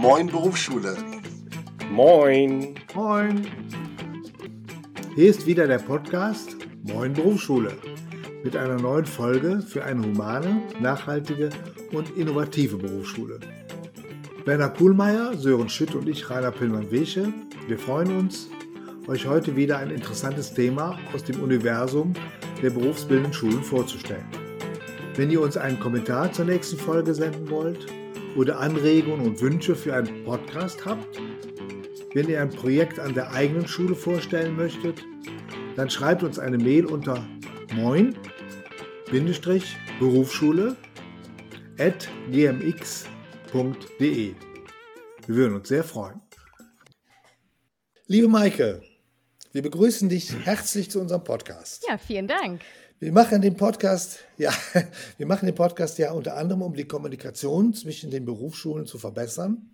Moin Berufsschule. Moin. Moin. Hier ist wieder der Podcast Moin Berufsschule mit einer neuen Folge für eine humane, nachhaltige und innovative Berufsschule. Werner Kuhlmeier, Sören Schütt und ich, Rainer Pillmann-Wesche, wir freuen uns, euch heute wieder ein interessantes Thema aus dem Universum der berufsbildenden Schulen vorzustellen. Wenn ihr uns einen Kommentar zur nächsten Folge senden wollt oder Anregungen und Wünsche für einen Podcast habt, wenn ihr ein Projekt an der eigenen Schule vorstellen möchtet, dann schreibt uns eine Mail unter moin-berufsschule at gmx.de. Wir würden uns sehr freuen. Liebe Maike, wir begrüßen dich herzlich zu unserem Podcast. Ja, vielen Dank. Wir machen den Podcast, ja, wir machen den Podcast ja unter anderem, um die Kommunikation zwischen den Berufsschulen zu verbessern,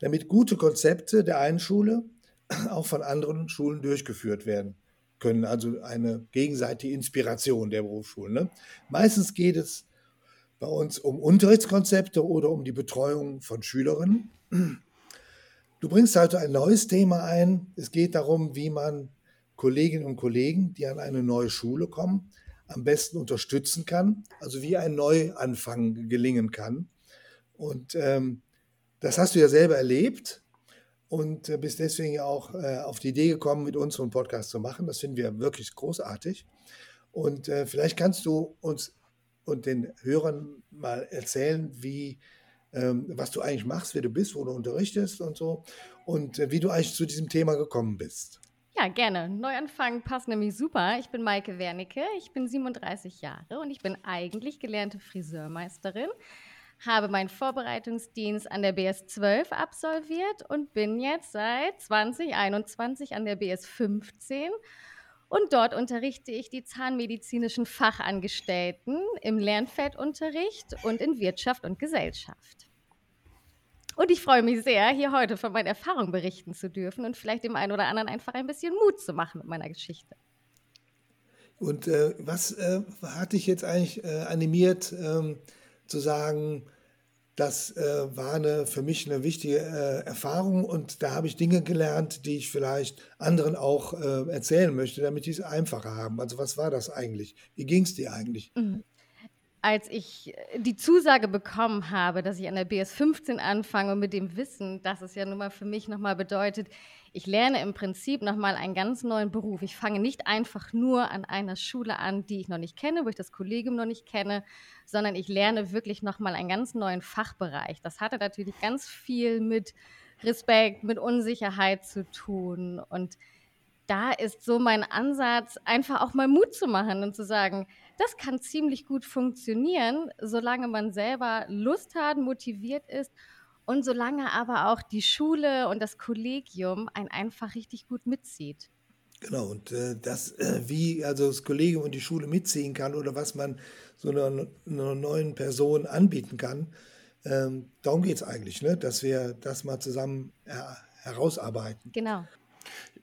damit gute Konzepte der einen Schule auch von anderen Schulen durchgeführt werden können. Also eine gegenseitige Inspiration der Berufsschulen. Ne? Meistens geht es bei uns um Unterrichtskonzepte oder um die Betreuung von Schülerinnen. Du bringst also ein neues Thema ein. Es geht darum, wie man Kolleginnen und Kollegen, die an eine neue Schule kommen, am besten unterstützen kann, also wie ein Neuanfang gelingen kann. Und ähm, das hast du ja selber erlebt und äh, bist deswegen auch äh, auf die Idee gekommen, mit uns so einen Podcast zu machen. Das finden wir wirklich großartig. Und äh, vielleicht kannst du uns und den Hörern mal erzählen, wie, ähm, was du eigentlich machst, wer du bist, wo du unterrichtest und so und äh, wie du eigentlich zu diesem Thema gekommen bist. Ja, gerne. Neuanfang passt nämlich super. Ich bin Maike Wernicke, ich bin 37 Jahre und ich bin eigentlich gelernte Friseurmeisterin, habe meinen Vorbereitungsdienst an der BS 12 absolviert und bin jetzt seit 2021 an der BS 15 und dort unterrichte ich die zahnmedizinischen Fachangestellten im Lernfeldunterricht und in Wirtschaft und Gesellschaft. Und ich freue mich sehr, hier heute von meinen Erfahrungen berichten zu dürfen und vielleicht dem einen oder anderen einfach ein bisschen Mut zu machen mit meiner Geschichte. Und äh, was äh, hat dich jetzt eigentlich äh, animiert, ähm, zu sagen, das äh, war eine, für mich eine wichtige äh, Erfahrung und da habe ich Dinge gelernt, die ich vielleicht anderen auch äh, erzählen möchte, damit die es einfacher haben. Also was war das eigentlich? Wie ging es dir eigentlich? Mhm als ich äh, die Zusage bekommen habe, dass ich an der BS 15 anfange und mit dem Wissen, dass es ja nun mal für mich nochmal bedeutet, ich lerne im Prinzip nochmal einen ganz neuen Beruf. Ich fange nicht einfach nur an einer Schule an, die ich noch nicht kenne, wo ich das Kollegium noch nicht kenne, sondern ich lerne wirklich nochmal einen ganz neuen Fachbereich. Das hatte natürlich ganz viel mit Respekt, mit Unsicherheit zu tun und da ist so mein Ansatz, einfach auch mal Mut zu machen und zu sagen, das kann ziemlich gut funktionieren, solange man selber Lust hat, motiviert ist und solange aber auch die Schule und das Kollegium einen einfach richtig gut mitzieht. Genau, und äh, das, äh, wie also das Kollegium und die Schule mitziehen kann oder was man so einer, einer neuen Person anbieten kann, ähm, darum geht es eigentlich, ne? dass wir das mal zusammen her herausarbeiten. Genau.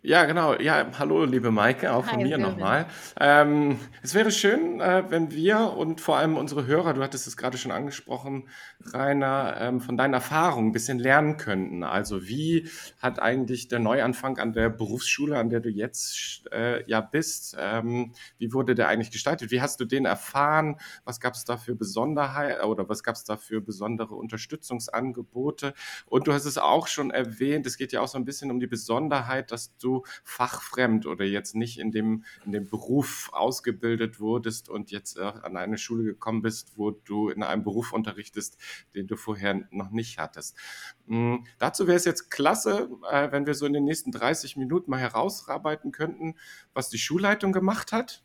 Ja, genau. Ja, hallo, liebe Maike, auch von Hi, mir nochmal. Ähm, es wäre schön, äh, wenn wir und vor allem unsere Hörer, du hattest es gerade schon angesprochen, Rainer, ähm, von deinen Erfahrungen ein bisschen lernen könnten. Also wie hat eigentlich der Neuanfang an der Berufsschule, an der du jetzt äh, ja bist, ähm, wie wurde der eigentlich gestaltet? Wie hast du den erfahren? Was gab es da für Besonderheit oder was gab es da für besondere Unterstützungsangebote? Und du hast es auch schon erwähnt, es geht ja auch so ein bisschen um die Besonderheit, dass du fachfremd oder jetzt nicht in dem, in dem Beruf ausgebildet wurdest und jetzt äh, an eine Schule gekommen bist, wo du in einem Beruf unterrichtest, den du vorher noch nicht hattest. Mhm. Dazu wäre es jetzt klasse, äh, wenn wir so in den nächsten 30 Minuten mal herausarbeiten könnten, was die Schulleitung gemacht hat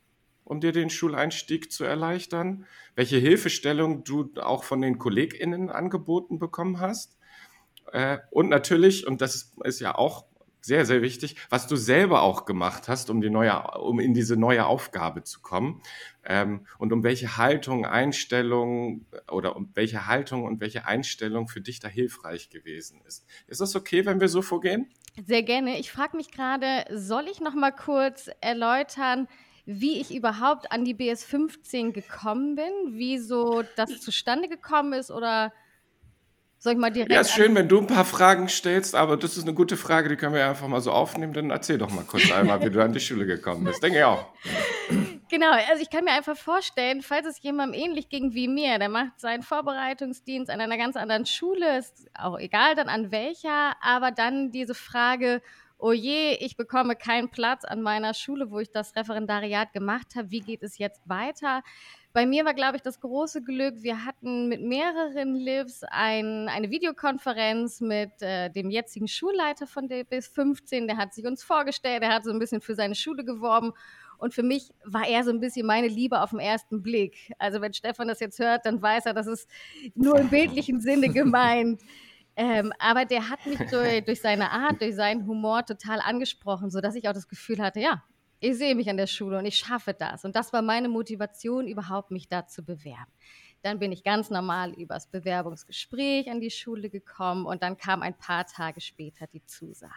um dir den Schuleinstieg zu erleichtern, welche Hilfestellung du auch von den KollegInnen angeboten bekommen hast. Äh, und natürlich, und das ist ja auch sehr, sehr wichtig, was du selber auch gemacht hast, um, die neue, um in diese neue Aufgabe zu kommen ähm, und um welche Haltung, Einstellung oder um welche Haltung und welche Einstellung für dich da hilfreich gewesen ist. Ist das okay, wenn wir so vorgehen? Sehr gerne. Ich frage mich gerade, soll ich noch mal kurz erläutern, wie ich überhaupt an die BS 15 gekommen bin, wie so das zustande gekommen ist oder Soll ich mal direkt. Ja, ist schön, wenn du ein paar Fragen stellst, aber das ist eine gute Frage, die können wir einfach mal so aufnehmen. Dann erzähl doch mal kurz einmal, wie du an die Schule gekommen bist. Denke ich auch. Genau, also ich kann mir einfach vorstellen, falls es jemandem ähnlich ging wie mir, der macht seinen Vorbereitungsdienst an einer ganz anderen Schule, ist auch egal dann an welcher, aber dann diese Frage, oh je, ich bekomme keinen Platz an meiner Schule, wo ich das Referendariat gemacht habe, wie geht es jetzt weiter? Bei mir war, glaube ich, das große Glück, wir hatten mit mehreren Livs ein, eine Videokonferenz mit äh, dem jetzigen Schulleiter von der bis 15. Der hat sich uns vorgestellt, er hat so ein bisschen für seine Schule geworben. Und für mich war er so ein bisschen meine Liebe auf den ersten Blick. Also wenn Stefan das jetzt hört, dann weiß er, das ist nur im bildlichen Sinne gemeint. Ähm, aber der hat mich durch, durch, seine Art, durch seinen Humor total angesprochen, sodass ich auch das Gefühl hatte, ja, ich sehe mich an der Schule und ich schaffe das. Und das war meine Motivation, überhaupt mich da zu bewerben. Dann bin ich ganz normal übers Bewerbungsgespräch an die Schule gekommen und dann kam ein paar Tage später die Zusage.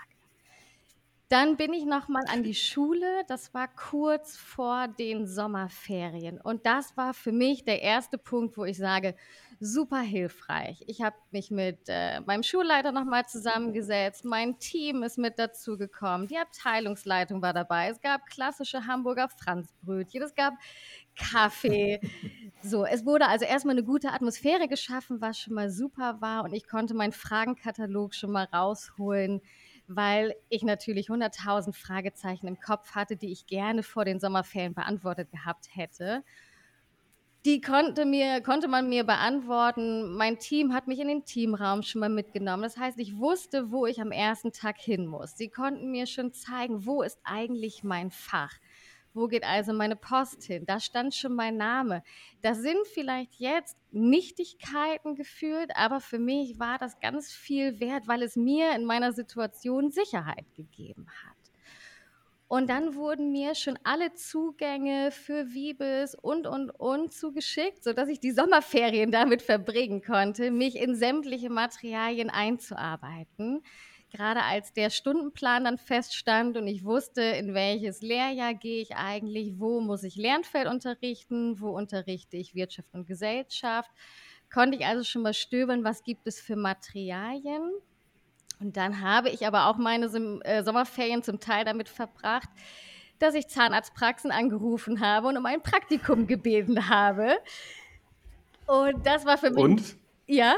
Dann bin ich noch mal an die Schule. Das war kurz vor den Sommerferien. Und das war für mich der erste Punkt, wo ich sage, super hilfreich. Ich habe mich mit äh, meinem Schulleiter nochmal zusammengesetzt. Mein Team ist mit dazugekommen. Die Abteilungsleitung war dabei. Es gab klassische Hamburger Franzbrötchen. Es gab Kaffee. So, es wurde also erstmal eine gute Atmosphäre geschaffen, was schon mal super war. Und ich konnte meinen Fragenkatalog schon mal rausholen weil ich natürlich 100.000 Fragezeichen im Kopf hatte, die ich gerne vor den Sommerferien beantwortet gehabt hätte. Die konnte, mir, konnte man mir beantworten. Mein Team hat mich in den Teamraum schon mal mitgenommen. Das heißt, ich wusste, wo ich am ersten Tag hin muss. Sie konnten mir schon zeigen, wo ist eigentlich mein Fach. Wo geht also meine Post hin? Da stand schon mein Name. Das sind vielleicht jetzt Nichtigkeiten gefühlt, aber für mich war das ganz viel wert, weil es mir in meiner Situation Sicherheit gegeben hat. Und dann wurden mir schon alle Zugänge für Wiebes und, und, und zugeschickt, sodass ich die Sommerferien damit verbringen konnte, mich in sämtliche Materialien einzuarbeiten. Gerade als der Stundenplan dann feststand und ich wusste, in welches Lehrjahr gehe ich eigentlich, wo muss ich Lernfeld unterrichten, wo unterrichte ich Wirtschaft und Gesellschaft, konnte ich also schon mal stöbern, was gibt es für Materialien und dann habe ich aber auch meine äh, Sommerferien zum Teil damit verbracht, dass ich Zahnarztpraxen angerufen habe und um ein Praktikum gebeten habe. Und das war für mich. Und? Ja.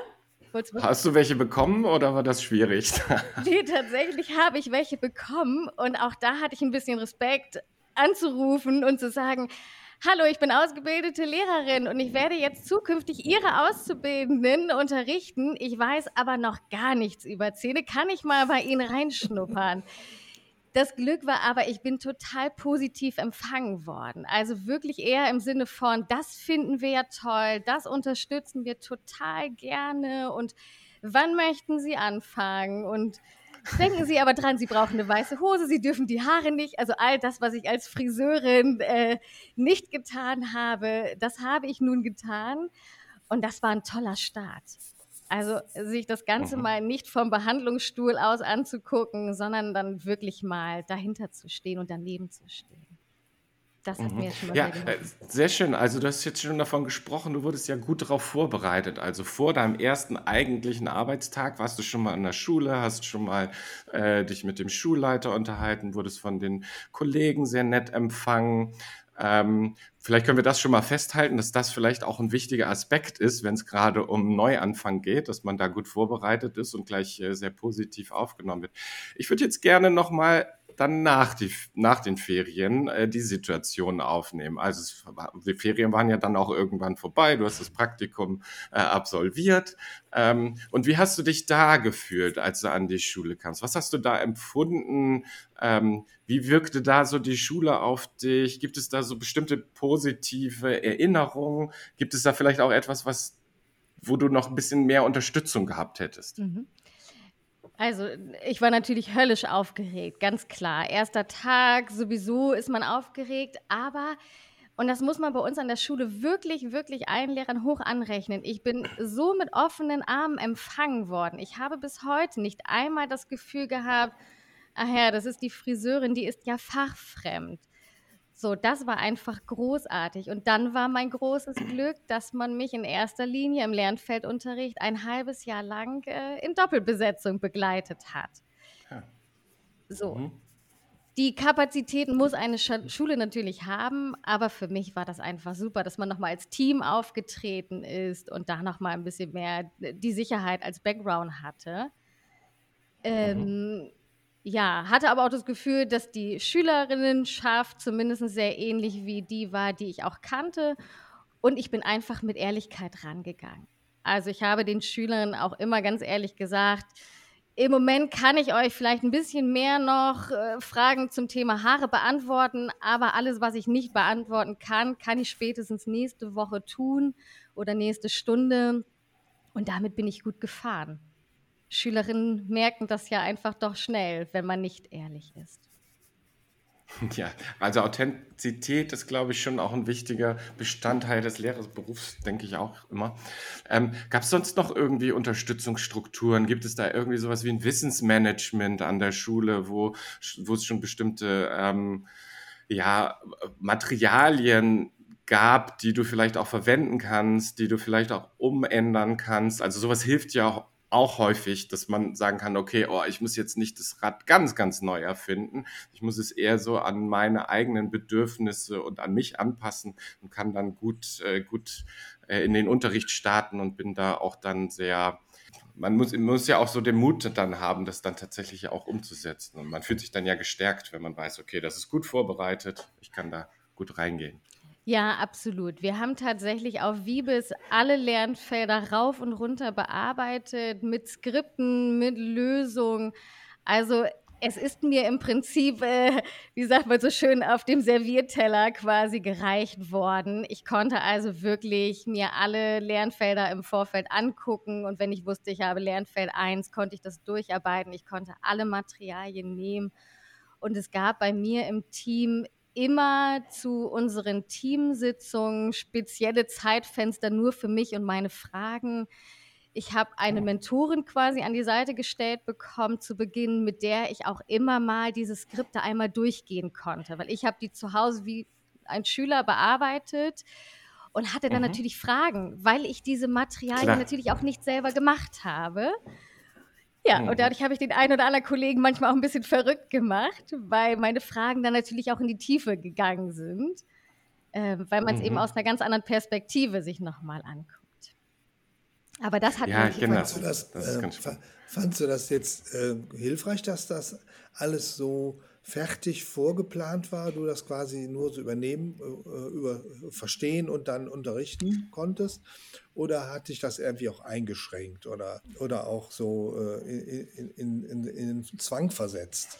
Hast du welche bekommen oder war das schwierig? nee, tatsächlich habe ich welche bekommen und auch da hatte ich ein bisschen Respekt anzurufen und zu sagen, Hallo, ich bin ausgebildete Lehrerin und ich werde jetzt zukünftig Ihre Auszubildenden unterrichten. Ich weiß aber noch gar nichts über Zähne. Kann ich mal bei Ihnen reinschnuppern? Das Glück war aber, ich bin total positiv empfangen worden. Also wirklich eher im Sinne von, das finden wir ja toll, das unterstützen wir total gerne und wann möchten Sie anfangen? Und Denken Sie aber dran, Sie brauchen eine weiße Hose, Sie dürfen die Haare nicht. Also all das, was ich als Friseurin äh, nicht getan habe, das habe ich nun getan. Und das war ein toller Start. Also sich das Ganze mhm. mal nicht vom Behandlungsstuhl aus anzugucken, sondern dann wirklich mal dahinter zu stehen und daneben zu stehen. Das hat mhm. mir schon mal ja, sehr, äh, sehr schön. Also du hast jetzt schon davon gesprochen, du wurdest ja gut darauf vorbereitet. Also vor deinem ersten eigentlichen Arbeitstag warst du schon mal in der Schule, hast schon mal äh, dich mit dem Schulleiter unterhalten, wurdest von den Kollegen sehr nett empfangen. Ähm, vielleicht können wir das schon mal festhalten, dass das vielleicht auch ein wichtiger Aspekt ist, wenn es gerade um Neuanfang geht, dass man da gut vorbereitet ist und gleich äh, sehr positiv aufgenommen wird. Ich würde jetzt gerne noch mal dann nach, die, nach den Ferien äh, die Situation aufnehmen. Also es, die Ferien waren ja dann auch irgendwann vorbei, du hast das Praktikum äh, absolviert. Ähm, und wie hast du dich da gefühlt, als du an die Schule kamst? Was hast du da empfunden? Ähm, wie wirkte da so die Schule auf dich? Gibt es da so bestimmte positive Erinnerungen? Gibt es da vielleicht auch etwas, was wo du noch ein bisschen mehr Unterstützung gehabt hättest? Mhm. Also, ich war natürlich höllisch aufgeregt, ganz klar. Erster Tag, sowieso ist man aufgeregt, aber, und das muss man bei uns an der Schule wirklich, wirklich allen Lehrern hoch anrechnen. Ich bin so mit offenen Armen empfangen worden. Ich habe bis heute nicht einmal das Gefühl gehabt, ach ja, das ist die Friseurin, die ist ja fachfremd. So, das war einfach großartig. Und dann war mein großes Glück, dass man mich in erster Linie im Lernfeldunterricht ein halbes Jahr lang äh, in Doppelbesetzung begleitet hat. Ja. So. Mhm. Die Kapazitäten muss eine Schule natürlich haben, aber für mich war das einfach super, dass man nochmal als Team aufgetreten ist und da nochmal ein bisschen mehr die Sicherheit als Background hatte. Mhm. Ja, hatte aber auch das Gefühl, dass die Schülerinnenschaft zumindest sehr ähnlich wie die war, die ich auch kannte. Und ich bin einfach mit Ehrlichkeit rangegangen. Also ich habe den Schülern auch immer ganz ehrlich gesagt, im Moment kann ich euch vielleicht ein bisschen mehr noch äh, Fragen zum Thema Haare beantworten, aber alles, was ich nicht beantworten kann, kann ich spätestens nächste Woche tun oder nächste Stunde. Und damit bin ich gut gefahren. Schülerinnen merken das ja einfach doch schnell, wenn man nicht ehrlich ist. Ja, also Authentizität ist, glaube ich, schon auch ein wichtiger Bestandteil des Lehrerberufs, denke ich auch immer. Ähm, Gab es sonst noch irgendwie Unterstützungsstrukturen? Gibt es da irgendwie sowas wie ein Wissensmanagement an der Schule, wo, wo es schon bestimmte ähm, ja, Materialien gab, die du vielleicht auch verwenden kannst, die du vielleicht auch umändern kannst? Also sowas hilft ja auch auch häufig, dass man sagen kann, okay, oh, ich muss jetzt nicht das Rad ganz, ganz neu erfinden. Ich muss es eher so an meine eigenen Bedürfnisse und an mich anpassen und kann dann gut, äh, gut äh, in den Unterricht starten und bin da auch dann sehr, man muss, muss ja auch so den Mut dann haben, das dann tatsächlich auch umzusetzen. Und man fühlt sich dann ja gestärkt, wenn man weiß, okay, das ist gut vorbereitet, ich kann da gut reingehen. Ja, absolut. Wir haben tatsächlich auf Wiebes alle Lernfelder rauf und runter bearbeitet, mit Skripten, mit Lösungen. Also es ist mir im Prinzip, äh, wie sagt man so schön, auf dem Servierteller quasi gereicht worden. Ich konnte also wirklich mir alle Lernfelder im Vorfeld angucken und wenn ich wusste, ich habe Lernfeld 1, konnte ich das durcharbeiten. Ich konnte alle Materialien nehmen. Und es gab bei mir im Team immer zu unseren Teamsitzungen spezielle Zeitfenster nur für mich und meine Fragen. Ich habe eine Mentorin quasi an die Seite gestellt bekommen zu Beginn, mit der ich auch immer mal diese Skripte einmal durchgehen konnte, weil ich habe die zu Hause wie ein Schüler bearbeitet und hatte dann mhm. natürlich Fragen, weil ich diese Materialien Klar. natürlich auch nicht selber gemacht habe. Ja, und mhm. dadurch habe ich den einen oder anderen Kollegen manchmal auch ein bisschen verrückt gemacht, weil meine Fragen dann natürlich auch in die Tiefe gegangen sind, äh, weil man es mhm. eben aus einer ganz anderen Perspektive sich nochmal anguckt. Aber das hat ja, genau. Fandst du das, das äh, fandst du das jetzt äh, hilfreich, dass das alles so fertig vorgeplant war, du das quasi nur so übernehmen, äh, über, verstehen und dann unterrichten konntest? Oder hat dich das irgendwie auch eingeschränkt oder, oder auch so äh, in, in, in, in Zwang versetzt,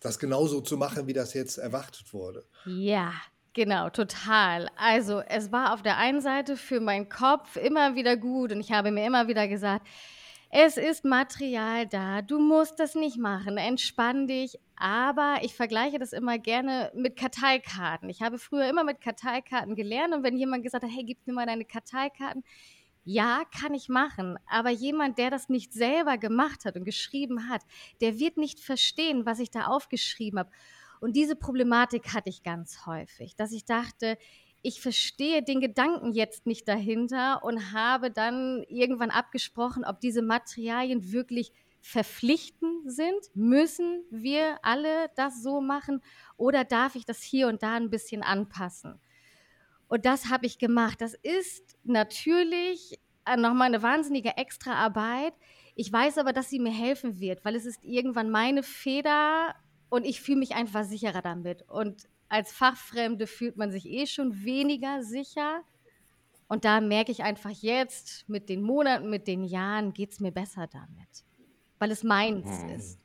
das genauso zu machen, wie das jetzt erwartet wurde? Ja, Genau, total. Also es war auf der einen Seite für meinen Kopf immer wieder gut und ich habe mir immer wieder gesagt, es ist Material da, du musst das nicht machen, entspann dich. Aber ich vergleiche das immer gerne mit Karteikarten. Ich habe früher immer mit Karteikarten gelernt und wenn jemand gesagt hat, hey, gib mir mal deine Karteikarten, ja, kann ich machen. Aber jemand, der das nicht selber gemacht hat und geschrieben hat, der wird nicht verstehen, was ich da aufgeschrieben habe. Und diese Problematik hatte ich ganz häufig, dass ich dachte, ich verstehe den Gedanken jetzt nicht dahinter und habe dann irgendwann abgesprochen, ob diese Materialien wirklich verpflichtend sind. Müssen wir alle das so machen oder darf ich das hier und da ein bisschen anpassen? Und das habe ich gemacht. Das ist natürlich äh, nochmal eine wahnsinnige Extraarbeit. Ich weiß aber, dass sie mir helfen wird, weil es ist irgendwann meine Feder und ich fühle mich einfach sicherer damit. Und als Fachfremde fühlt man sich eh schon weniger sicher. Und da merke ich einfach jetzt, mit den Monaten, mit den Jahren, geht es mir besser damit, weil es meins hm. ist.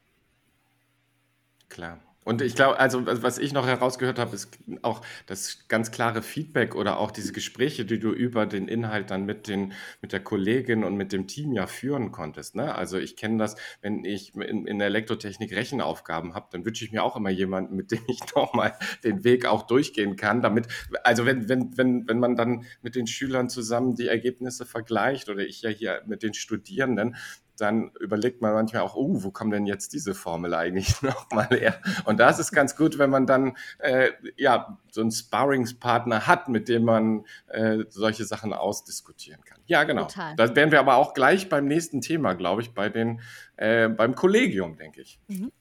Klar. Und ich glaube, also was ich noch herausgehört habe, ist auch das ganz klare Feedback oder auch diese Gespräche, die du über den Inhalt dann mit, den, mit der Kollegin und mit dem Team ja führen konntest. Ne? Also ich kenne das, wenn ich in, in der Elektrotechnik Rechenaufgaben habe, dann wünsche ich mir auch immer jemanden, mit dem ich nochmal den Weg auch durchgehen kann, damit, also wenn, wenn, wenn, wenn man dann mit den Schülern zusammen die Ergebnisse vergleicht oder ich ja hier mit den Studierenden, dann überlegt man manchmal auch, oh, wo kommt denn jetzt diese Formel eigentlich nochmal her? Und da ist ganz gut, wenn man dann äh, ja so einen Sparringspartner hat, mit dem man äh, solche Sachen ausdiskutieren kann. Ja, genau. Total. Da wären wir aber auch gleich beim nächsten Thema, glaube ich, bei den, äh, beim Kollegium, denke ich. Mhm.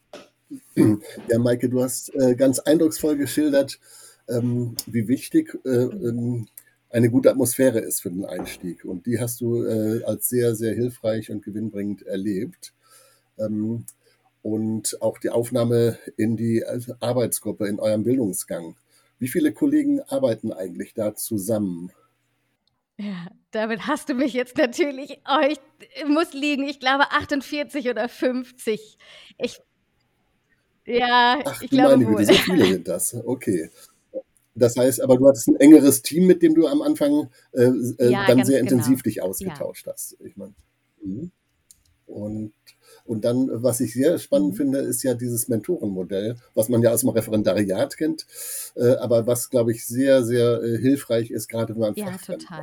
Ja, Maike, du hast äh, ganz eindrucksvoll geschildert, ähm, wie wichtig äh, ähm, eine gute Atmosphäre ist für den Einstieg. Und die hast du äh, als sehr, sehr hilfreich und gewinnbringend erlebt. Ähm, und auch die Aufnahme in die Arbeitsgruppe, in eurem Bildungsgang. Wie viele Kollegen arbeiten eigentlich da zusammen? Ja, damit hast du mich jetzt natürlich, oh, ich muss liegen, ich glaube 48 oder 50. Ich, ja, Ach, ich glaube meine Güte, so viele sind das. Okay. Das heißt, aber du hattest ein engeres Team, mit dem du am Anfang äh, äh, ja, dann sehr genau. intensiv dich ausgetauscht ja. hast. Ich meine. Mhm. Und, und dann, was ich sehr spannend mhm. finde, ist ja dieses Mentorenmodell, was man ja aus dem Referendariat kennt, äh, aber was, glaube ich, sehr, sehr äh, hilfreich ist, gerade wenn man ja,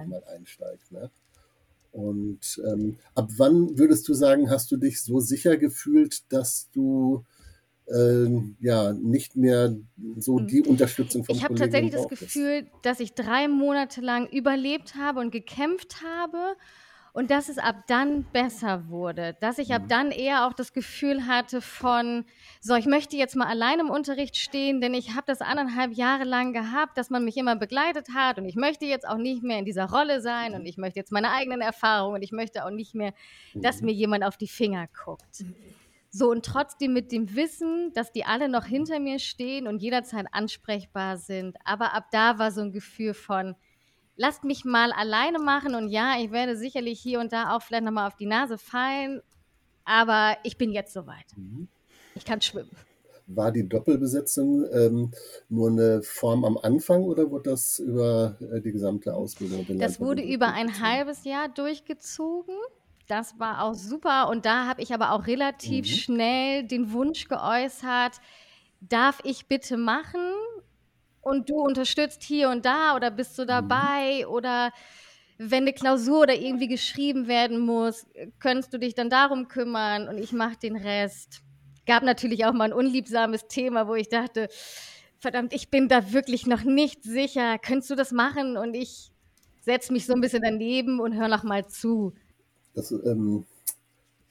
mal einsteigt. Ne? Und ähm, ab wann würdest du sagen, hast du dich so sicher gefühlt, dass du ähm, ja nicht mehr so hm. die Unterstützung vom Ich habe tatsächlich das Gefühl, dass ich drei Monate lang überlebt habe und gekämpft habe und dass es ab dann besser wurde, dass ich ab mhm. dann eher auch das Gefühl hatte von, so, ich möchte jetzt mal allein im Unterricht stehen, denn ich habe das anderthalb Jahre lang gehabt, dass man mich immer begleitet hat und ich möchte jetzt auch nicht mehr in dieser Rolle sein und ich möchte jetzt meine eigenen Erfahrungen und ich möchte auch nicht mehr, dass mhm. mir jemand auf die Finger guckt. So und trotzdem mit dem Wissen, dass die alle noch hinter mir stehen und jederzeit ansprechbar sind. Aber ab da war so ein Gefühl von, lasst mich mal alleine machen und ja, ich werde sicherlich hier und da auch vielleicht nochmal auf die Nase fallen, aber ich bin jetzt soweit. Mhm. Ich kann schwimmen. War die Doppelbesetzung ähm, nur eine Form am Anfang oder wurde das über äh, die gesamte Ausbildung? Das wurde über ein halbes Jahr durchgezogen. Das war auch super. Und da habe ich aber auch relativ mhm. schnell den Wunsch geäußert, darf ich bitte machen? Und du unterstützt hier und da oder bist du mhm. dabei? Mhm. Oder wenn eine Klausur oder irgendwie geschrieben werden muss, könntest du dich dann darum kümmern und ich mache den Rest. Gab natürlich auch mal ein unliebsames Thema, wo ich dachte, verdammt, ich bin da wirklich noch nicht sicher. Könntest du das machen? Und ich setze mich so ein bisschen daneben und höre noch mal zu. Das ähm,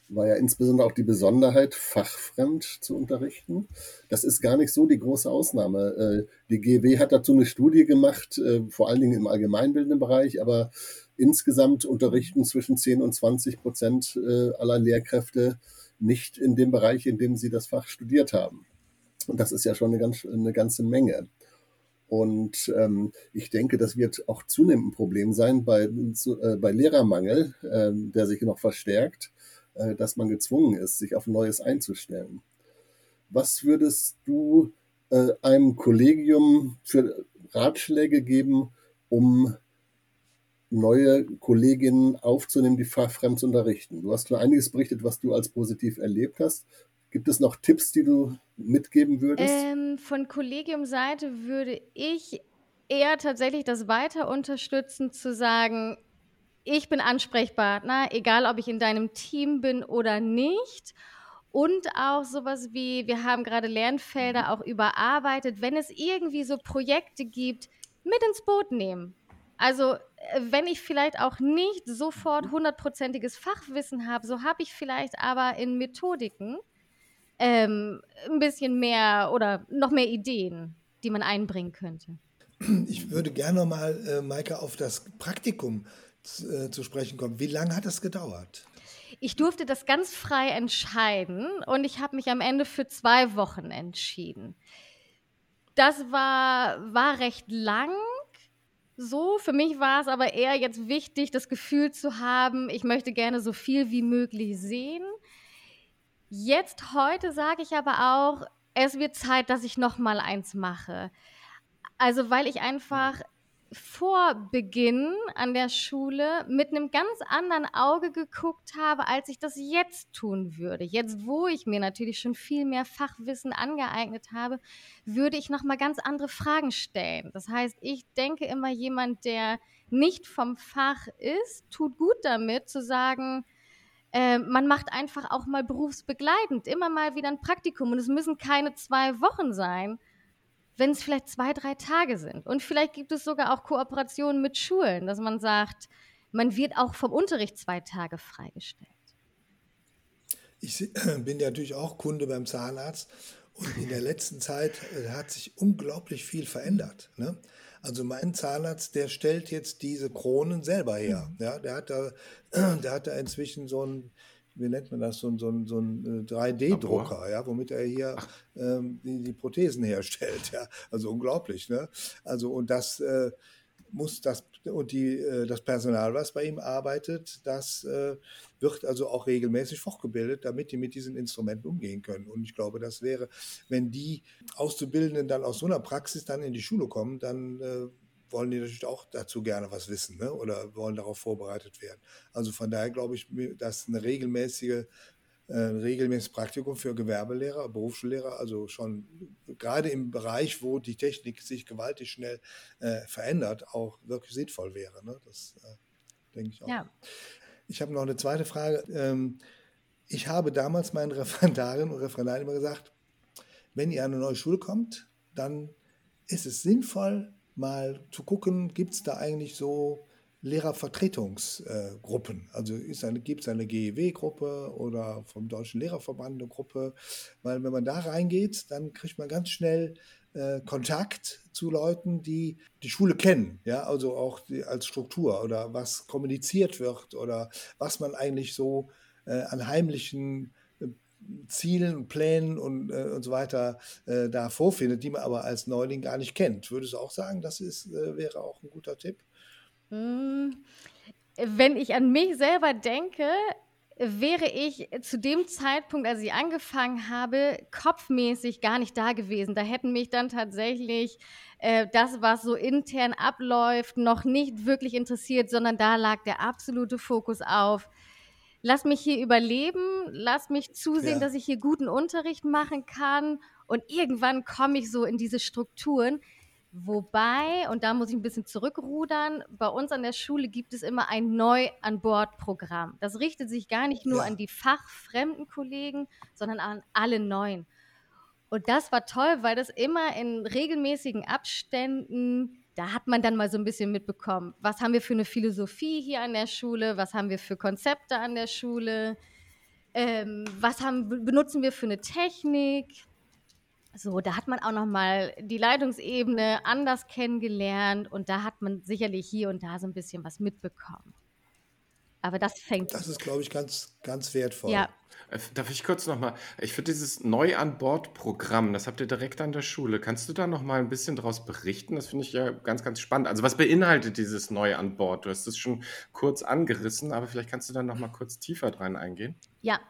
war ja insbesondere auch die Besonderheit, fachfremd zu unterrichten. Das ist gar nicht so die große Ausnahme. Äh, die GW hat dazu eine Studie gemacht, äh, vor allen Dingen im allgemeinbildenden Bereich, aber insgesamt unterrichten zwischen 10 und 20 Prozent äh, aller Lehrkräfte nicht in dem Bereich, in dem sie das Fach studiert haben. Und das ist ja schon eine, ganz, eine ganze Menge. Und ähm, ich denke, das wird auch zunehmend ein Problem sein bei, zu, äh, bei Lehrermangel, äh, der sich noch verstärkt, äh, dass man gezwungen ist, sich auf Neues einzustellen. Was würdest du äh, einem Kollegium für Ratschläge geben, um neue Kolleginnen aufzunehmen, die fachfremd zu unterrichten? Du hast schon einiges berichtet, was du als positiv erlebt hast. Gibt es noch Tipps, die du mitgeben würdest? Ähm, von Kollegiumseite würde ich eher tatsächlich das weiter unterstützen, zu sagen, ich bin Ansprechpartner, egal ob ich in deinem Team bin oder nicht. Und auch sowas wie, wir haben gerade Lernfelder auch überarbeitet, wenn es irgendwie so Projekte gibt, mit ins Boot nehmen. Also äh, wenn ich vielleicht auch nicht sofort hundertprozentiges Fachwissen habe, so habe ich vielleicht aber in Methodiken ähm, ein bisschen mehr oder noch mehr Ideen, die man einbringen könnte. Ich würde gerne mal, äh, Maike, auf das Praktikum äh, zu sprechen kommen. Wie lange hat das gedauert? Ich durfte das ganz frei entscheiden und ich habe mich am Ende für zwei Wochen entschieden. Das war, war recht lang. So, für mich war es aber eher jetzt wichtig, das Gefühl zu haben, ich möchte gerne so viel wie möglich sehen. Jetzt heute sage ich aber auch, es wird Zeit, dass ich noch mal eins mache. Also, weil ich einfach vor Beginn an der Schule mit einem ganz anderen Auge geguckt habe, als ich das jetzt tun würde. Jetzt, wo ich mir natürlich schon viel mehr Fachwissen angeeignet habe, würde ich noch mal ganz andere Fragen stellen. Das heißt, ich denke immer, jemand, der nicht vom Fach ist, tut gut damit zu sagen, äh, man macht einfach auch mal berufsbegleitend, immer mal wieder ein Praktikum. Und es müssen keine zwei Wochen sein, wenn es vielleicht zwei, drei Tage sind. Und vielleicht gibt es sogar auch Kooperationen mit Schulen, dass man sagt, man wird auch vom Unterricht zwei Tage freigestellt. Ich bin ja natürlich auch Kunde beim Zahnarzt und in der letzten Zeit äh, hat sich unglaublich viel verändert. Ne? Also mein Zahnarzt, der stellt jetzt diese Kronen selber her. Mhm. Ja, der hat da, der hat da inzwischen so ein, wie nennt man das, so ein, so ein, so ein 3D-Drucker, äh, ja, womit er hier ähm, die, die, Prothesen herstellt. Ja, also unglaublich, ne? Also und das äh, muss das und die, äh, das Personal, was bei ihm arbeitet, das äh, wird also auch regelmäßig fortgebildet, damit die mit diesen Instrumenten umgehen können. Und ich glaube, das wäre, wenn die Auszubildenden dann aus so einer Praxis dann in die Schule kommen, dann äh, wollen die natürlich auch dazu gerne was wissen ne? oder wollen darauf vorbereitet werden. Also von daher glaube ich, dass eine regelmäßige ein äh, regelmäßiges Praktikum für Gewerbelehrer, Berufsschullehrer, also schon gerade im Bereich, wo die Technik sich gewaltig schnell äh, verändert, auch wirklich sinnvoll wäre. Ne? Das äh, denke ich auch. Ja. Ich habe noch eine zweite Frage. Ähm, ich habe damals meinen Referendarinnen und Referendaren immer gesagt, wenn ihr an eine neue Schule kommt, dann ist es sinnvoll, mal zu gucken, gibt es da eigentlich so Lehrervertretungsgruppen. also gibt es eine GEW-Gruppe oder vom Deutschen Lehrerverband eine Gruppe, weil wenn man da reingeht, dann kriegt man ganz schnell äh, Kontakt zu Leuten, die die Schule kennen, ja, also auch die, als Struktur oder was kommuniziert wird oder was man eigentlich so äh, an heimlichen äh, Zielen und Plänen und, äh, und so weiter äh, da vorfindet, die man aber als Neuling gar nicht kennt. Würdest du auch sagen, das ist, äh, wäre auch ein guter Tipp? Hm, wenn ich an mich selber denke, wäre ich zu dem Zeitpunkt, als ich angefangen habe, kopfmäßig gar nicht da gewesen. Da hätten mich dann tatsächlich äh, das, was so intern abläuft, noch nicht wirklich interessiert, sondern da lag der absolute Fokus auf. Lass mich hier überleben, lass mich zusehen, ja. dass ich hier guten Unterricht machen kann und irgendwann komme ich so in diese Strukturen. Wobei, und da muss ich ein bisschen zurückrudern, bei uns an der Schule gibt es immer ein Neu-an-Bord-Programm. Das richtet sich gar nicht nur ja. an die fachfremden Kollegen, sondern an alle Neuen. Und das war toll, weil das immer in regelmäßigen Abständen, da hat man dann mal so ein bisschen mitbekommen, was haben wir für eine Philosophie hier an der Schule, was haben wir für Konzepte an der Schule, ähm, was haben, benutzen wir für eine Technik so, da hat man auch noch mal die Leitungsebene anders kennengelernt und da hat man sicherlich hier und da so ein bisschen was mitbekommen. Aber das fängt. Das ist, glaube ich, ganz, ganz wertvoll. Ja. Äh, darf ich kurz noch mal? Ich finde dieses Neu an Bord Programm, das habt ihr direkt an der Schule. Kannst du da noch mal ein bisschen draus berichten? Das finde ich ja ganz, ganz spannend. Also was beinhaltet dieses Neu an Bord? Du hast es schon kurz angerissen, aber vielleicht kannst du da noch mal kurz tiefer dran eingehen. Ja,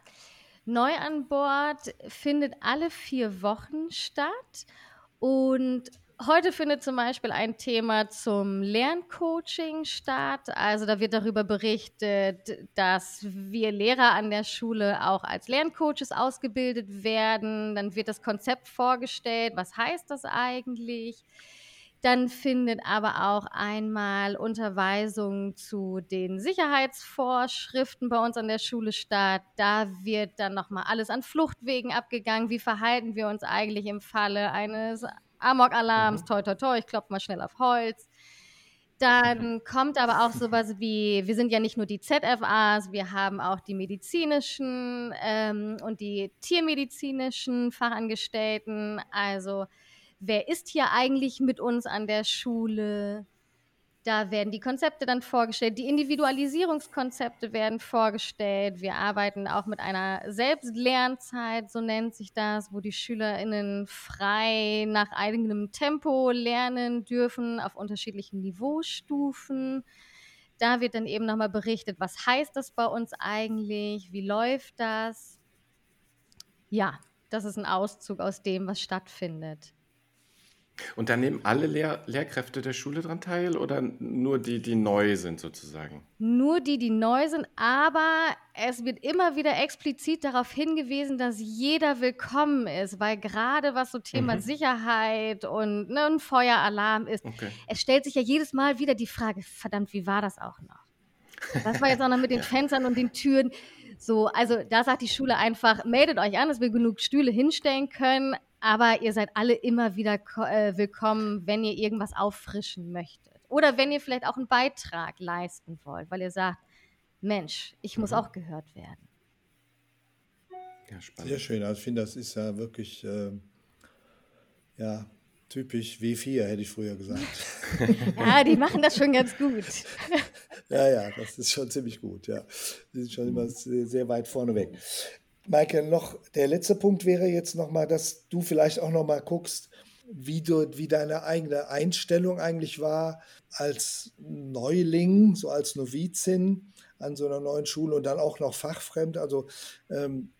Neu an Bord findet alle vier Wochen statt und heute findet zum Beispiel ein Thema zum Lerncoaching statt. Also da wird darüber berichtet, dass wir Lehrer an der Schule auch als Lerncoaches ausgebildet werden. Dann wird das Konzept vorgestellt. Was heißt das eigentlich? Dann findet aber auch einmal Unterweisung zu den Sicherheitsvorschriften bei uns an der Schule statt. Da wird dann nochmal alles an Fluchtwegen abgegangen. Wie verhalten wir uns eigentlich im Falle eines Amok-Alarms? Mhm. Toi, toi, toi, ich klopfe mal schnell auf Holz. Dann kommt aber auch sowas wie, wir sind ja nicht nur die ZFAs, wir haben auch die medizinischen ähm, und die tiermedizinischen Fachangestellten. Also wer ist hier eigentlich mit uns an der Schule? Da werden die Konzepte dann vorgestellt, die Individualisierungskonzepte werden vorgestellt. Wir arbeiten auch mit einer Selbstlernzeit, so nennt sich das, wo die SchülerInnen frei nach eigenem Tempo lernen dürfen auf unterschiedlichen Niveaustufen. Da wird dann eben nochmal berichtet, was heißt das bei uns eigentlich, wie läuft das? Ja, das ist ein Auszug aus dem, was stattfindet. Und da nehmen alle Lehr Lehrkräfte der Schule dran teil oder nur die, die neu sind sozusagen? Nur die, die neu sind, aber es wird immer wieder explizit darauf hingewiesen, dass jeder willkommen ist, weil gerade was so Thema mhm. Sicherheit und ne, ein Feueralarm ist, okay. es stellt sich ja jedes Mal wieder die Frage, verdammt, wie war das auch noch? Was war jetzt auch noch mit den Fenstern und den Türen? So, also da sagt die Schule einfach, meldet euch an, dass wir genug Stühle hinstellen können, aber ihr seid alle immer wieder äh, willkommen, wenn ihr irgendwas auffrischen möchtet. Oder wenn ihr vielleicht auch einen Beitrag leisten wollt, weil ihr sagt, Mensch, ich muss mhm. auch gehört werden. Ja, Sehr schön. Also ich finde, das ist ja wirklich äh, ja, typisch W4, hätte ich früher gesagt. ja, die machen das schon ganz gut. ja, ja, das ist schon ziemlich gut. Ja. Die sind schon immer sehr, sehr weit vorne weg. Maike, noch der letzte Punkt wäre jetzt nochmal, dass du vielleicht auch nochmal guckst, wie, du, wie deine eigene Einstellung eigentlich war als Neuling, so als Novizin an so einer neuen Schule und dann auch noch fachfremd. Also ähm,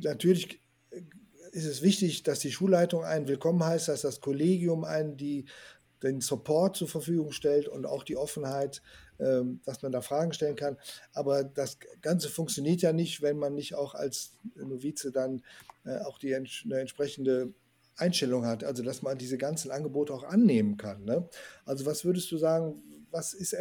natürlich ist es wichtig, dass die Schulleitung einen willkommen heißt, dass das Kollegium einen die, den Support zur Verfügung stellt und auch die Offenheit, ähm, dass man da Fragen stellen kann. Aber das Ganze funktioniert ja nicht, wenn man nicht auch als Novize dann äh, auch die eine entsprechende Einstellung hat, also dass man diese ganzen Angebote auch annehmen kann. Ne? Also was würdest du sagen, was ist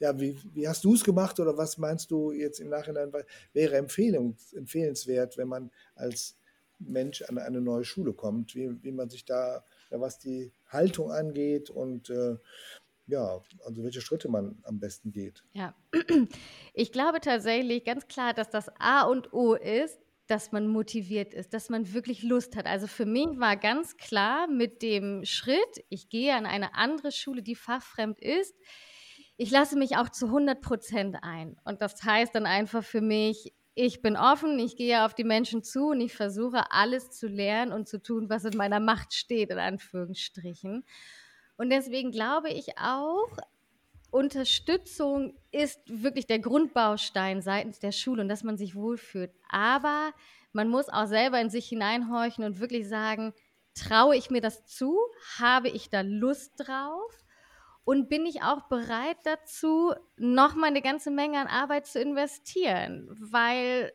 ja, wie, wie hast du es gemacht oder was meinst du jetzt im Nachhinein wäre Empfehlung, empfehlenswert, wenn man als Mensch an eine neue Schule kommt, wie, wie man sich da, ja, was die Haltung angeht und äh, ja, also welche Schritte man am besten geht. Ja, ich glaube tatsächlich ganz klar, dass das A und O ist, dass man motiviert ist, dass man wirklich Lust hat. Also für mich war ganz klar mit dem Schritt, ich gehe an eine andere Schule, die fachfremd ist, ich lasse mich auch zu 100 Prozent ein. Und das heißt dann einfach für mich, ich bin offen, ich gehe auf die Menschen zu und ich versuche alles zu lernen und zu tun, was in meiner Macht steht, in Anführungsstrichen. Und deswegen glaube ich auch, Unterstützung ist wirklich der Grundbaustein seitens der Schule und dass man sich wohlfühlt. Aber man muss auch selber in sich hineinhorchen und wirklich sagen, traue ich mir das zu? Habe ich da Lust drauf? Und bin ich auch bereit dazu, nochmal eine ganze Menge an Arbeit zu investieren, weil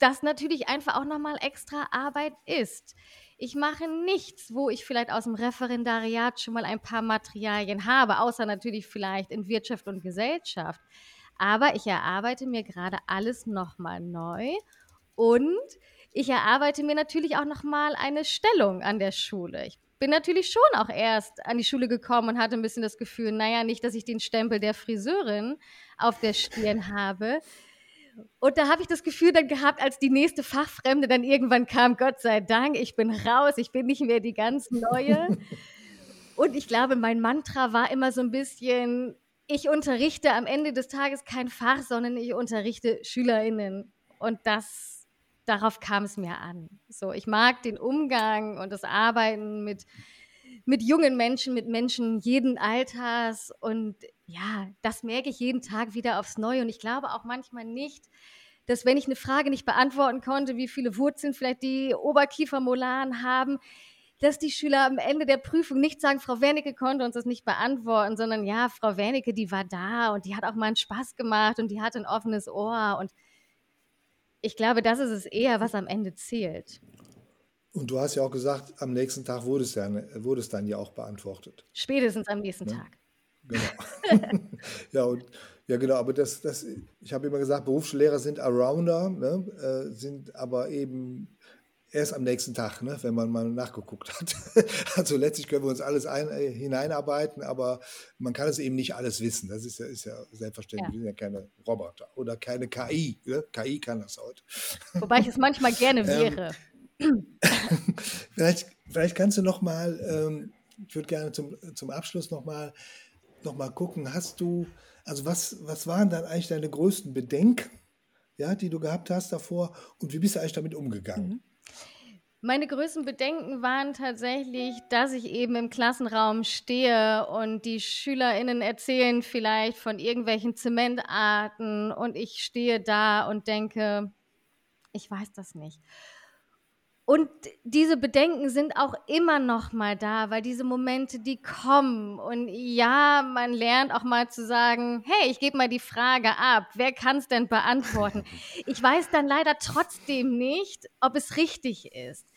das natürlich einfach auch nochmal extra Arbeit ist. Ich mache nichts, wo ich vielleicht aus dem Referendariat schon mal ein paar Materialien habe, außer natürlich vielleicht in Wirtschaft und Gesellschaft. Aber ich erarbeite mir gerade alles nochmal neu und ich erarbeite mir natürlich auch nochmal eine Stellung an der Schule. Ich bin natürlich schon auch erst an die Schule gekommen und hatte ein bisschen das Gefühl, naja, nicht, dass ich den Stempel der Friseurin auf der Stirn habe. Und da habe ich das Gefühl dann gehabt, als die nächste Fachfremde dann irgendwann kam, Gott sei Dank, ich bin raus, ich bin nicht mehr die ganz Neue. Und ich glaube, mein Mantra war immer so ein bisschen, ich unterrichte am Ende des Tages kein Fach, sondern ich unterrichte SchülerInnen. Und das darauf kam es mir an. So, ich mag den Umgang und das Arbeiten mit, mit jungen Menschen, mit Menschen jeden Alters. Und ja, das merke ich jeden Tag wieder aufs Neue. Und ich glaube auch manchmal nicht, dass wenn ich eine Frage nicht beantworten konnte, wie viele Wurzeln vielleicht die Oberkiefermolaren haben, dass die Schüler am Ende der Prüfung nicht sagen, Frau Wernicke konnte uns das nicht beantworten, sondern ja, Frau Wernicke, die war da und die hat auch mal einen Spaß gemacht und die hat ein offenes Ohr und ich glaube, das ist es eher, was am Ende zählt. Und du hast ja auch gesagt, am nächsten Tag wurde es, ja, wurde es dann ja auch beantwortet. Spätestens am nächsten ja? Tag. Genau. ja, und, ja, genau, aber das, das, ich habe immer gesagt, Berufsschullehrer sind Arounder, ne, äh, sind aber eben erst am nächsten Tag, ne, wenn man mal nachgeguckt hat. also letztlich können wir uns alles ein, äh, hineinarbeiten, aber man kann es eben nicht alles wissen. Das ist ja, ist ja selbstverständlich. Ja. Wir sind ja keine Roboter oder keine KI. Ne? KI kann das heute. Wobei ich es manchmal gerne ähm, wäre. vielleicht, vielleicht kannst du noch mal, ähm, ich würde gerne zum, zum Abschluss noch mal, noch mal gucken, hast du, also was, was waren dann eigentlich deine größten Bedenken, ja, die du gehabt hast davor und wie bist du eigentlich damit umgegangen? Mhm. Meine größten Bedenken waren tatsächlich, dass ich eben im Klassenraum stehe und die SchülerInnen erzählen vielleicht von irgendwelchen Zementarten und ich stehe da und denke, ich weiß das nicht. Und diese Bedenken sind auch immer noch mal da, weil diese Momente, die kommen. Und ja, man lernt auch mal zu sagen, hey, ich gebe mal die Frage ab. Wer kann es denn beantworten? Ich weiß dann leider trotzdem nicht, ob es richtig ist.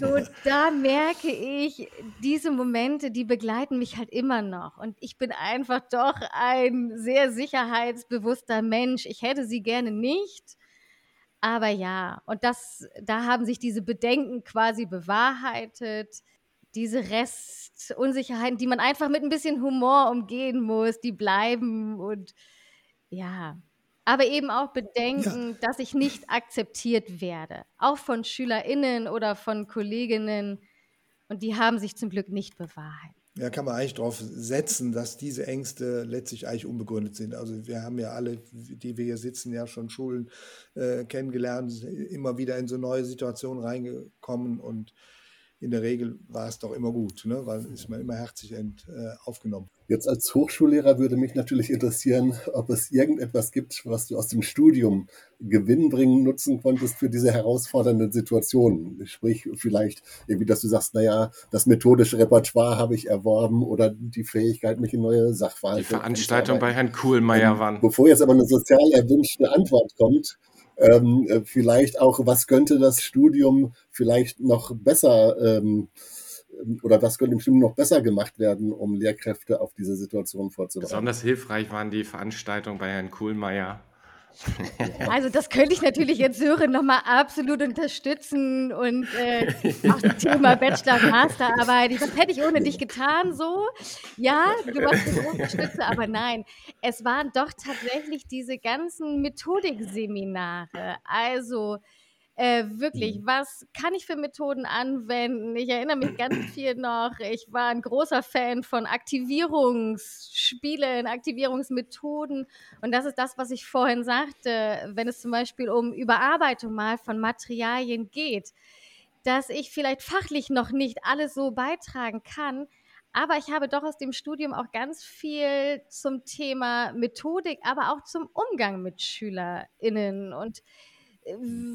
So, da merke ich, diese Momente, die begleiten mich halt immer noch. Und ich bin einfach doch ein sehr sicherheitsbewusster Mensch. Ich hätte sie gerne nicht. Aber ja, und das, da haben sich diese Bedenken quasi bewahrheitet. Diese Restunsicherheiten, die man einfach mit ein bisschen Humor umgehen muss, die bleiben und ja, aber eben auch bedenken, ja. dass ich nicht akzeptiert werde, auch von SchülerInnen oder von Kolleginnen. Und die haben sich zum Glück nicht bewahrheitet. Ja, kann man eigentlich darauf setzen, dass diese Ängste letztlich eigentlich unbegründet sind. Also wir haben ja alle, die wir hier sitzen, ja schon Schulen äh, kennengelernt, immer wieder in so neue Situationen reingekommen und in der Regel war es doch immer gut, ne? weil ist man immer herzlich ent, äh, aufgenommen. Jetzt als Hochschullehrer würde mich natürlich interessieren, ob es irgendetwas gibt, was du aus dem Studium gewinnbringend nutzen konntest für diese herausfordernden Situationen. Sprich, vielleicht irgendwie, dass du sagst, naja, das methodische Repertoire habe ich erworben oder die Fähigkeit, mich in neue Sachverhalte. Die Veranstaltung bei Herrn Kuhlmeier ähm, waren. Bevor jetzt aber eine sozial erwünschte Antwort kommt, ähm, äh, vielleicht auch, was könnte das Studium vielleicht noch besser ähm, oder was könnte im Studium noch besser gemacht werden, um Lehrkräfte auf diese Situation vorzubereiten? Besonders hilfreich waren die Veranstaltungen bei Herrn Kuhlmeier. Also das könnte ich natürlich jetzt Sören nochmal absolut unterstützen und äh, auch das Thema Bachelor-Masterarbeit. Das hätte ich ohne dich getan so. Ja, du warst eine große aber nein. Es waren doch tatsächlich diese ganzen Methodikseminare. Also äh, wirklich, mhm. was kann ich für Methoden anwenden? Ich erinnere mich ganz viel noch, ich war ein großer Fan von Aktivierungsspielen, Aktivierungsmethoden. Und das ist das, was ich vorhin sagte, wenn es zum Beispiel um Überarbeitung mal von Materialien geht, dass ich vielleicht fachlich noch nicht alles so beitragen kann. Aber ich habe doch aus dem Studium auch ganz viel zum Thema Methodik, aber auch zum Umgang mit SchülerInnen und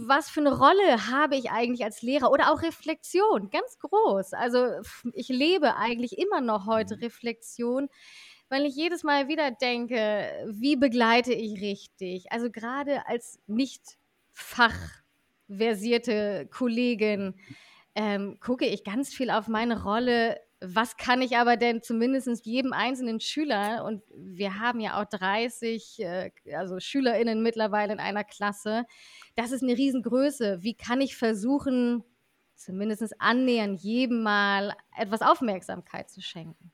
was für eine Rolle habe ich eigentlich als Lehrer oder auch Reflexion, ganz groß. Also ich lebe eigentlich immer noch heute mhm. Reflexion, weil ich jedes Mal wieder denke, wie begleite ich richtig? Also gerade als nicht fachversierte Kollegin ähm, gucke ich ganz viel auf meine Rolle. Was kann ich aber denn zumindest jedem einzelnen Schüler, und wir haben ja auch 30, äh, also SchülerInnen mittlerweile in einer Klasse, das ist eine Riesengröße. Wie kann ich versuchen, zumindest annähernd jedem mal etwas Aufmerksamkeit zu schenken?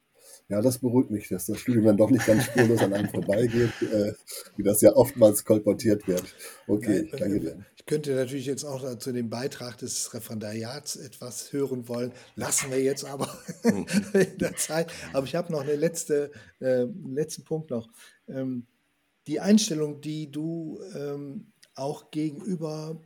Ja, das beruhigt mich, dass das Studium dann doch nicht ganz spurlos an einem vorbeigeht, äh, wie das ja oftmals kolportiert wird. Okay, ja, danke dir. Ich könnte natürlich jetzt auch zu dem Beitrag des Referendariats etwas hören wollen, lassen wir jetzt aber in der Zeit. Aber ich habe noch eine letzte, äh, einen letzten Punkt noch. Ähm, die Einstellung, die du ähm, auch gegenüber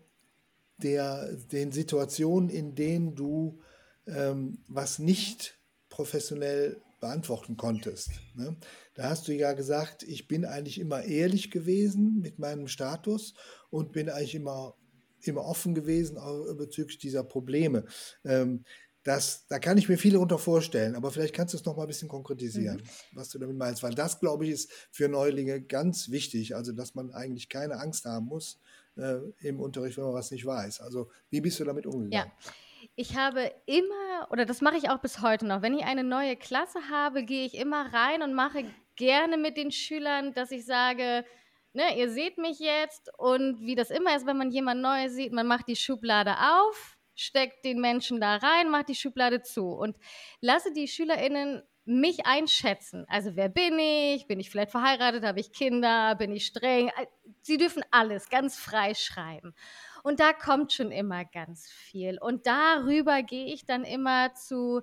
der, den Situationen, in denen du ähm, was nicht professionell beantworten konntest. Ne? Da hast du ja gesagt, ich bin eigentlich immer ehrlich gewesen mit meinem Status und bin eigentlich immer, immer offen gewesen bezüglich dieser Probleme. Ähm, das, da kann ich mir viele unter vorstellen, aber vielleicht kannst du es noch mal ein bisschen konkretisieren, mhm. was du damit meinst, weil das, glaube ich, ist für Neulinge ganz wichtig, also dass man eigentlich keine Angst haben muss, äh, im Unterricht, wenn man was nicht weiß. Also wie bist du damit umgegangen? Ja. Ich habe immer, oder das mache ich auch bis heute noch, wenn ich eine neue Klasse habe, gehe ich immer rein und mache gerne mit den Schülern, dass ich sage, ne, ihr seht mich jetzt und wie das immer ist, wenn man jemand Neues sieht, man macht die Schublade auf, steckt den Menschen da rein, macht die Schublade zu und lasse die SchülerInnen mich einschätzen. Also wer bin ich? Bin ich vielleicht verheiratet? Habe ich Kinder? Bin ich streng? Äh, sie dürfen alles ganz frei schreiben. Und da kommt schon immer ganz viel. Und darüber gehe ich dann immer zu,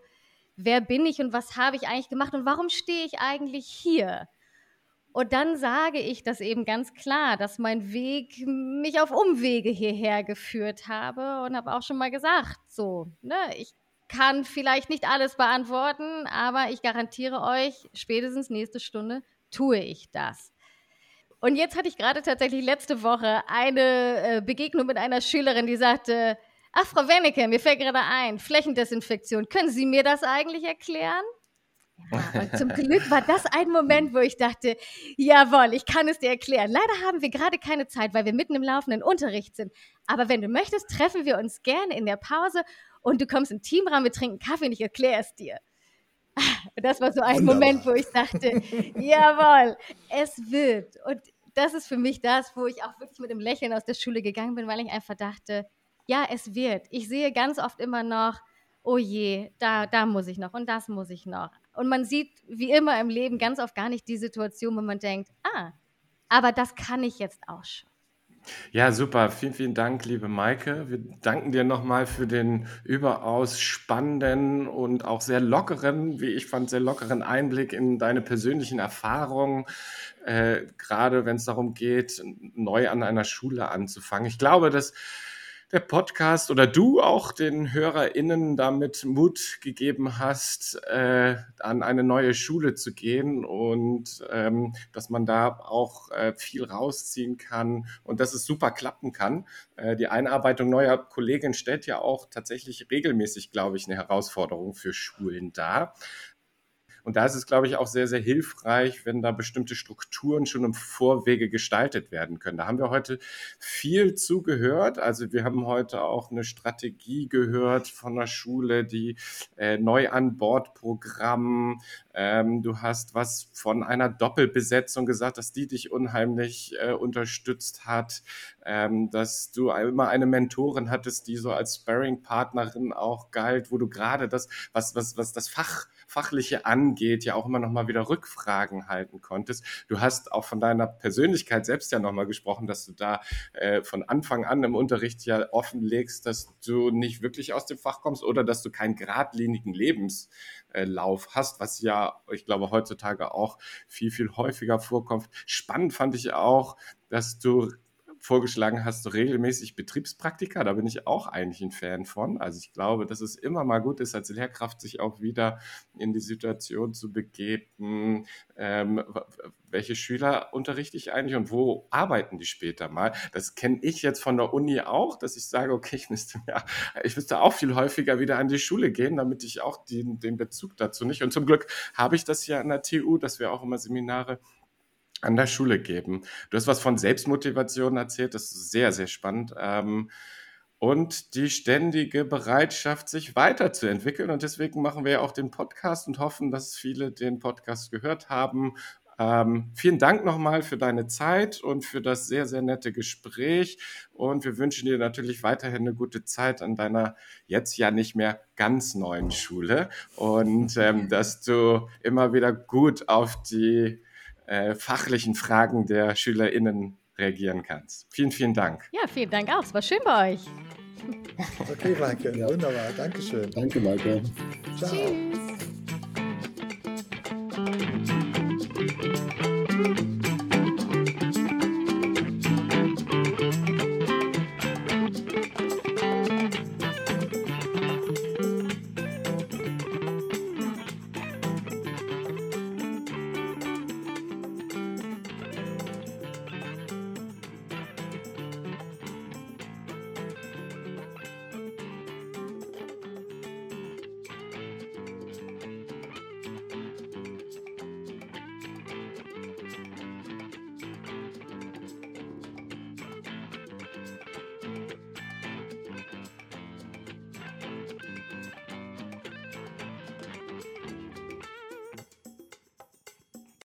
wer bin ich und was habe ich eigentlich gemacht und warum stehe ich eigentlich hier? Und dann sage ich das eben ganz klar, dass mein Weg mich auf Umwege hierher geführt habe und habe auch schon mal gesagt, so, ne, ich kann vielleicht nicht alles beantworten, aber ich garantiere euch, spätestens nächste Stunde tue ich das. Und jetzt hatte ich gerade tatsächlich letzte Woche eine äh, Begegnung mit einer Schülerin, die sagte, ach Frau Wennecke, mir fällt gerade ein, Flächendesinfektion, können Sie mir das eigentlich erklären? Ja, und zum Glück war das ein Moment, wo ich dachte, jawohl, ich kann es dir erklären. Leider haben wir gerade keine Zeit, weil wir mitten im laufenden Unterricht sind. Aber wenn du möchtest, treffen wir uns gerne in der Pause und du kommst im Teamraum, wir trinken Kaffee und ich erkläre es dir. Und das war so ein Wunderbar. Moment, wo ich dachte, jawohl, es wird. Und das ist für mich das, wo ich auch wirklich mit dem Lächeln aus der Schule gegangen bin, weil ich einfach dachte, ja, es wird. Ich sehe ganz oft immer noch, oh je, da, da muss ich noch und das muss ich noch. Und man sieht wie immer im Leben ganz oft gar nicht die Situation, wo man denkt, ah, aber das kann ich jetzt auch schon. Ja, super. Vielen, vielen Dank, liebe Maike. Wir danken dir nochmal für den überaus spannenden und auch sehr lockeren, wie ich fand, sehr lockeren Einblick in deine persönlichen Erfahrungen, äh, gerade wenn es darum geht, neu an einer Schule anzufangen. Ich glaube, dass der Podcast oder du auch den HörerInnen damit Mut gegeben hast, äh, an eine neue Schule zu gehen und ähm, dass man da auch äh, viel rausziehen kann und dass es super klappen kann. Äh, die Einarbeitung neuer Kolleginnen stellt ja auch tatsächlich regelmäßig, glaube ich, eine Herausforderung für Schulen dar. Und da ist es, glaube ich, auch sehr, sehr hilfreich, wenn da bestimmte Strukturen schon im Vorwege gestaltet werden können. Da haben wir heute viel zugehört. Also wir haben heute auch eine Strategie gehört von der Schule, die äh, neu an Bord Programm. Ähm, du hast was von einer Doppelbesetzung gesagt, dass die dich unheimlich äh, unterstützt hat, ähm, dass du immer eine Mentorin hattest, die so als Sparring-Partnerin auch galt, wo du gerade das, was, was, was das Fach Fachliche angeht, ja auch immer noch mal wieder Rückfragen halten konntest. Du hast auch von deiner Persönlichkeit selbst ja noch mal gesprochen, dass du da äh, von Anfang an im Unterricht ja offenlegst, dass du nicht wirklich aus dem Fach kommst oder dass du keinen geradlinigen Lebenslauf hast, was ja, ich glaube, heutzutage auch viel, viel häufiger vorkommt. Spannend fand ich auch, dass du vorgeschlagen hast, so regelmäßig Betriebspraktika. Da bin ich auch eigentlich ein Fan von. Also ich glaube, dass es immer mal gut ist, als Lehrkraft sich auch wieder in die Situation zu begeben, ähm, welche Schüler unterrichte ich eigentlich und wo arbeiten die später mal. Das kenne ich jetzt von der Uni auch, dass ich sage, okay, ich müsste, ja, ich müsste auch viel häufiger wieder an die Schule gehen, damit ich auch den, den Bezug dazu nicht. Und zum Glück habe ich das ja an der TU, dass wir auch immer Seminare an der Schule geben. Du hast was von Selbstmotivation erzählt, das ist sehr, sehr spannend. Ähm, und die ständige Bereitschaft, sich weiterzuentwickeln. Und deswegen machen wir ja auch den Podcast und hoffen, dass viele den Podcast gehört haben. Ähm, vielen Dank nochmal für deine Zeit und für das sehr, sehr nette Gespräch. Und wir wünschen dir natürlich weiterhin eine gute Zeit an deiner jetzt ja nicht mehr ganz neuen Schule und ähm, dass du immer wieder gut auf die äh, fachlichen Fragen der SchülerInnen reagieren kannst. Vielen, vielen Dank. Ja, vielen Dank auch. Es war schön bei euch. Okay, Maike. Ja. Wunderbar. Dankeschön. Danke, Maike. Ciao. Tschüss.